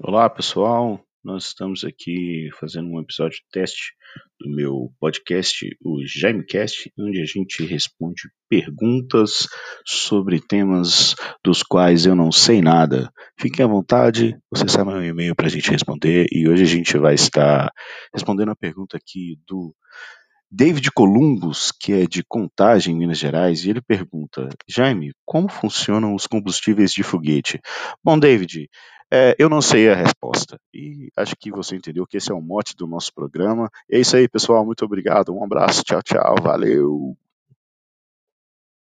Olá, pessoal. Nós estamos aqui fazendo um episódio teste do meu podcast, o JaimeCast, onde a gente responde perguntas sobre temas dos quais eu não sei nada. Fiquem à vontade, você sabe meu e-mail para a gente responder e hoje a gente vai estar respondendo a pergunta aqui do David Columbus, que é de Contagem, Minas Gerais, e ele pergunta: Jaime, como funcionam os combustíveis de foguete? Bom, David, é, eu não sei a resposta. E acho que você entendeu que esse é o mote do nosso programa. É isso aí, pessoal. Muito obrigado. Um abraço. Tchau, tchau. Valeu.